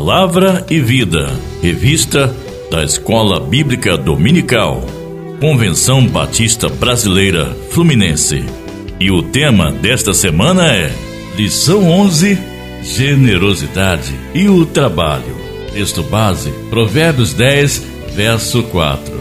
Palavra e Vida, revista da Escola Bíblica Dominical, Convenção Batista Brasileira Fluminense. E o tema desta semana é Lição 11: Generosidade e o Trabalho. Texto base: Provérbios 10, verso 4.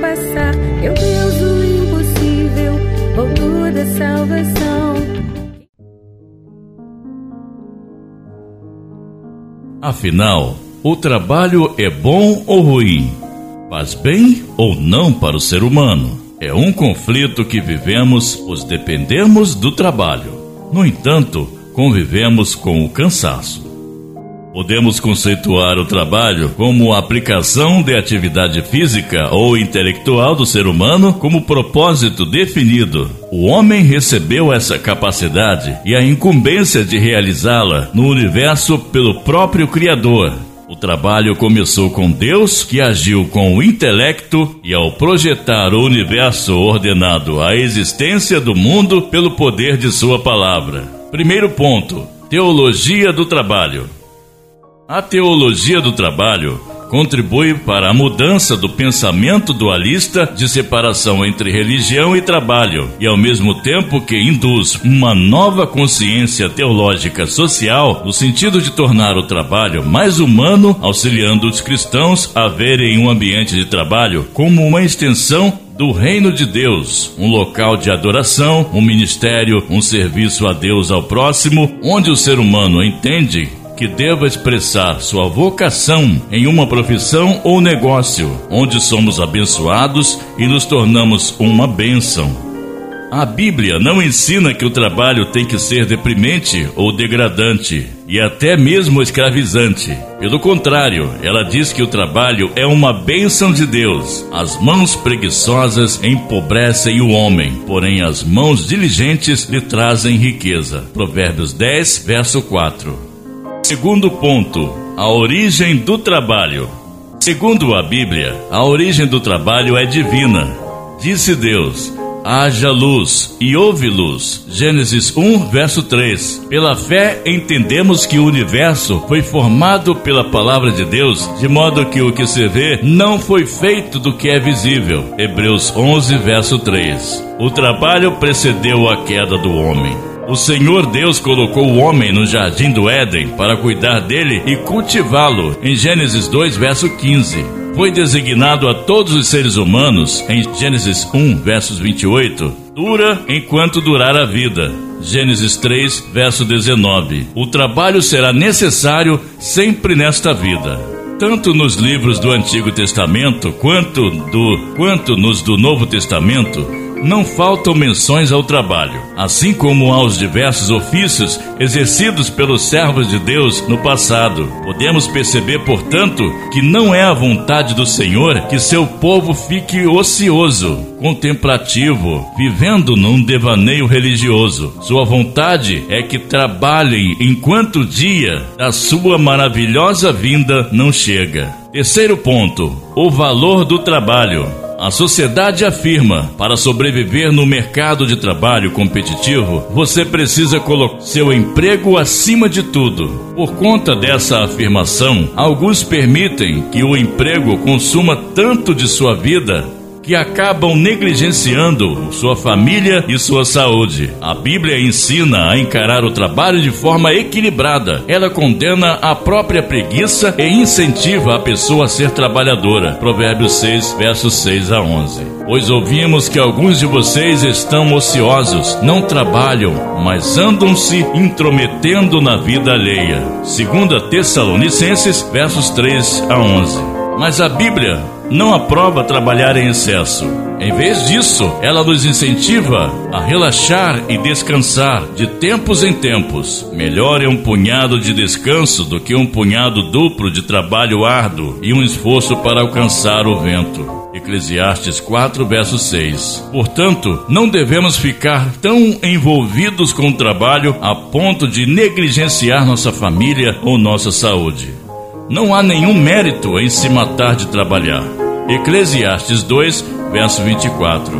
Passar. Eu Deus o impossível, autor da salvação. Afinal, o trabalho é bom ou ruim? Faz bem ou não para o ser humano? É um conflito que vivemos, pois dependemos do trabalho. No entanto, convivemos com o cansaço. Podemos conceituar o trabalho como a aplicação de atividade física ou intelectual do ser humano como propósito definido. O homem recebeu essa capacidade e a incumbência de realizá-la no universo pelo próprio Criador. O trabalho começou com Deus, que agiu com o intelecto e, ao projetar o universo ordenado à existência do mundo pelo poder de Sua palavra. Primeiro ponto: Teologia do Trabalho. A teologia do trabalho contribui para a mudança do pensamento dualista de separação entre religião e trabalho, e ao mesmo tempo que induz uma nova consciência teológica social no sentido de tornar o trabalho mais humano, auxiliando os cristãos a verem um ambiente de trabalho como uma extensão do reino de Deus, um local de adoração, um ministério, um serviço a Deus ao próximo, onde o ser humano entende que deva expressar sua vocação em uma profissão ou negócio, onde somos abençoados e nos tornamos uma bênção. A Bíblia não ensina que o trabalho tem que ser deprimente ou degradante e até mesmo escravizante. Pelo contrário, ela diz que o trabalho é uma bênção de Deus. As mãos preguiçosas empobrecem o homem, porém as mãos diligentes lhe trazem riqueza. Provérbios 10, verso 4. Segundo ponto: a origem do trabalho. Segundo a Bíblia, a origem do trabalho é divina. Disse Deus: haja luz e houve luz. Gênesis 1, verso 3. Pela fé entendemos que o universo foi formado pela palavra de Deus, de modo que o que se vê não foi feito do que é visível. Hebreus 11, verso 3. O trabalho precedeu a queda do homem. O Senhor Deus colocou o homem no jardim do Éden para cuidar dele e cultivá-lo, em Gênesis 2, verso 15 foi designado a todos os seres humanos, em Gênesis 1, versos 28, dura enquanto durar a vida. Gênesis 3, verso 19. O trabalho será necessário sempre nesta vida. Tanto nos livros do Antigo Testamento quanto do quanto nos do Novo Testamento, não faltam menções ao trabalho, assim como aos diversos ofícios exercidos pelos servos de Deus no passado. Podemos perceber, portanto, que não é a vontade do Senhor que seu povo fique ocioso, contemplativo, vivendo num devaneio religioso. Sua vontade é que trabalhem enquanto o dia da sua maravilhosa vinda não chega. Terceiro ponto: o valor do trabalho. A sociedade afirma: para sobreviver no mercado de trabalho competitivo, você precisa colocar seu emprego acima de tudo. Por conta dessa afirmação, alguns permitem que o emprego consuma tanto de sua vida que acabam negligenciando sua família e sua saúde. A Bíblia ensina a encarar o trabalho de forma equilibrada. Ela condena a própria preguiça e incentiva a pessoa a ser trabalhadora. Provérbios 6, versos 6 a 11. Pois ouvimos que alguns de vocês estão ociosos, não trabalham, mas andam-se intrometendo na vida alheia. Segunda Tessalonicenses, versos 3 a 11. Mas a Bíblia não aprova trabalhar em excesso. Em vez disso, ela nos incentiva a relaxar e descansar de tempos em tempos. Melhor é um punhado de descanso do que um punhado duplo de trabalho árduo e um esforço para alcançar o vento. Eclesiastes 4, verso 6. Portanto, não devemos ficar tão envolvidos com o trabalho a ponto de negligenciar nossa família ou nossa saúde. Não há nenhum mérito em se matar de trabalhar. Eclesiastes 2, verso 24.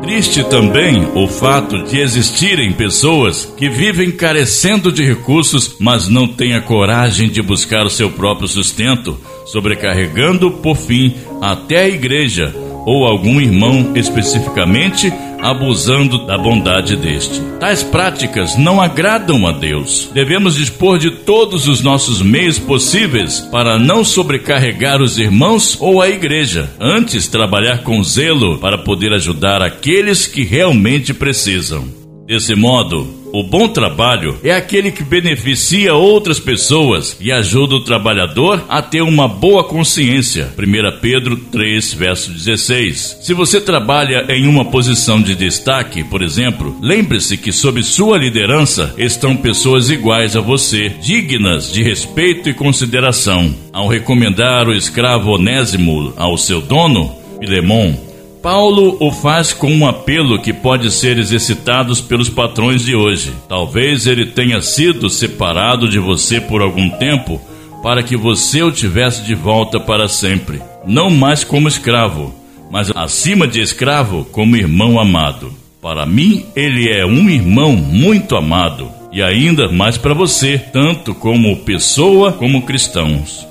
Triste também o fato de existirem pessoas que vivem carecendo de recursos, mas não têm a coragem de buscar o seu próprio sustento, sobrecarregando, por fim, até a igreja ou algum irmão especificamente abusando da bondade deste. Tais práticas não agradam a Deus. Devemos dispor de todos os nossos meios possíveis para não sobrecarregar os irmãos ou a igreja. Antes, trabalhar com zelo para poder ajudar aqueles que realmente precisam. Desse modo, o bom trabalho é aquele que beneficia outras pessoas e ajuda o trabalhador a ter uma boa consciência. 1 Pedro 3, verso 16. Se você trabalha em uma posição de destaque, por exemplo, lembre-se que sob sua liderança estão pessoas iguais a você, dignas de respeito e consideração. Ao recomendar o escravo Onésimo ao seu dono, Filemon, Paulo o faz com um apelo que pode ser exercitado pelos patrões de hoje. Talvez ele tenha sido separado de você por algum tempo para que você o tivesse de volta para sempre. Não mais como escravo, mas acima de escravo, como irmão amado. Para mim, ele é um irmão muito amado e ainda mais para você, tanto como pessoa como cristãos.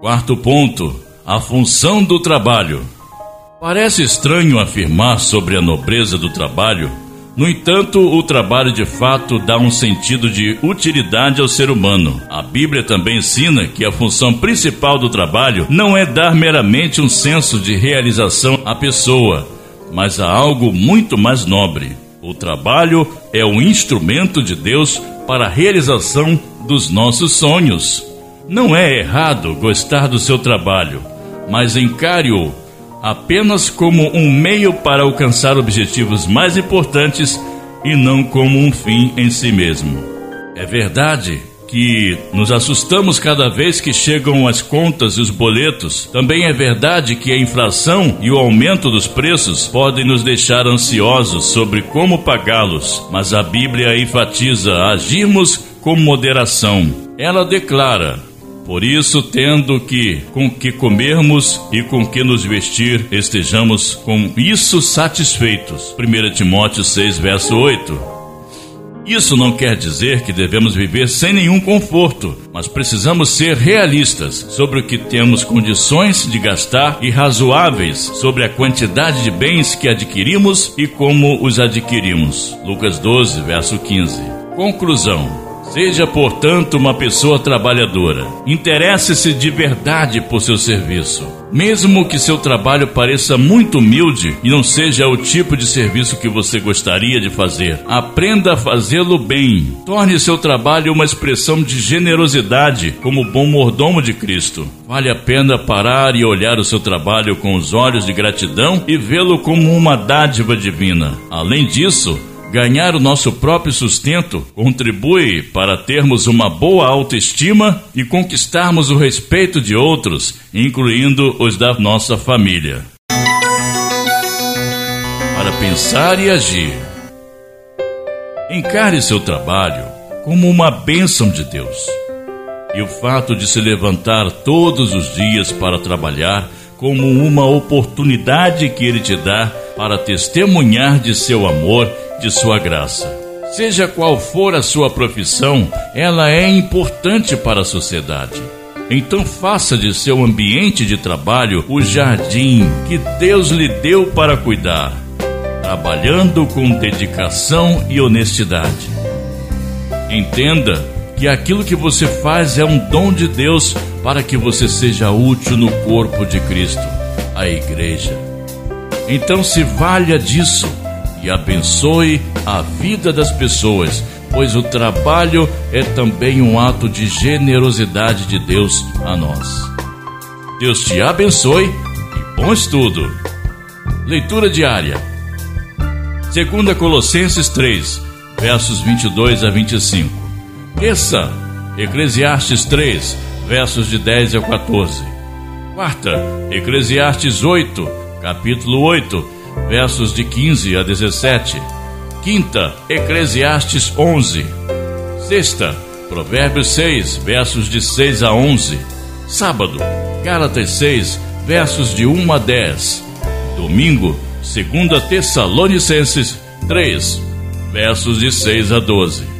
Quarto ponto: a função do trabalho. Parece estranho afirmar sobre a nobreza do trabalho, no entanto, o trabalho de fato dá um sentido de utilidade ao ser humano. A Bíblia também ensina que a função principal do trabalho não é dar meramente um senso de realização à pessoa, mas a algo muito mais nobre. O trabalho é o instrumento de Deus para a realização dos nossos sonhos. Não é errado gostar do seu trabalho, mas encare-o apenas como um meio para alcançar objetivos mais importantes e não como um fim em si mesmo. É verdade que nos assustamos cada vez que chegam as contas e os boletos. Também é verdade que a inflação e o aumento dos preços podem nos deixar ansiosos sobre como pagá-los, mas a Bíblia enfatiza agirmos com moderação. Ela declara: por isso, tendo que com que comermos e com que nos vestir, estejamos com isso satisfeitos. 1 Timóteo 6, verso 8. Isso não quer dizer que devemos viver sem nenhum conforto, mas precisamos ser realistas sobre o que temos condições de gastar e razoáveis sobre a quantidade de bens que adquirimos e como os adquirimos. Lucas 12, verso 15. Conclusão: Seja, portanto, uma pessoa trabalhadora. Interesse-se de verdade por seu serviço. Mesmo que seu trabalho pareça muito humilde e não seja o tipo de serviço que você gostaria de fazer, aprenda a fazê-lo bem. Torne seu trabalho uma expressão de generosidade, como bom mordomo de Cristo. Vale a pena parar e olhar o seu trabalho com os olhos de gratidão e vê-lo como uma dádiva divina. Além disso, Ganhar o nosso próprio sustento contribui para termos uma boa autoestima e conquistarmos o respeito de outros, incluindo os da nossa família. Para pensar e agir. Encare seu trabalho como uma bênção de Deus. E o fato de se levantar todos os dias para trabalhar como uma oportunidade que Ele te dá para testemunhar de seu amor de sua graça. Seja qual for a sua profissão, ela é importante para a sociedade. Então faça de seu ambiente de trabalho o jardim que Deus lhe deu para cuidar, trabalhando com dedicação e honestidade. Entenda que aquilo que você faz é um dom de Deus para que você seja útil no corpo de Cristo, a Igreja. Então se valha disso e abençoe a vida das pessoas, pois o trabalho é também um ato de generosidade de Deus a nós. Deus te abençoe e bom estudo! Leitura diária. Segunda Colossenses 3, versos 22 a 25. Terça, Eclesiastes 3, versos de 10 a 14. Quarta, Eclesiastes 8, capítulo 8, versos de 15 a 17. Quinta, Eclesiastes 11. Sexta, Provérbios 6, versos de 6 a 11. Sábado, Gálatas 6, versos de 1 a 10. Domingo, 2 Tessalonicenses 3, versos de 6 a 12.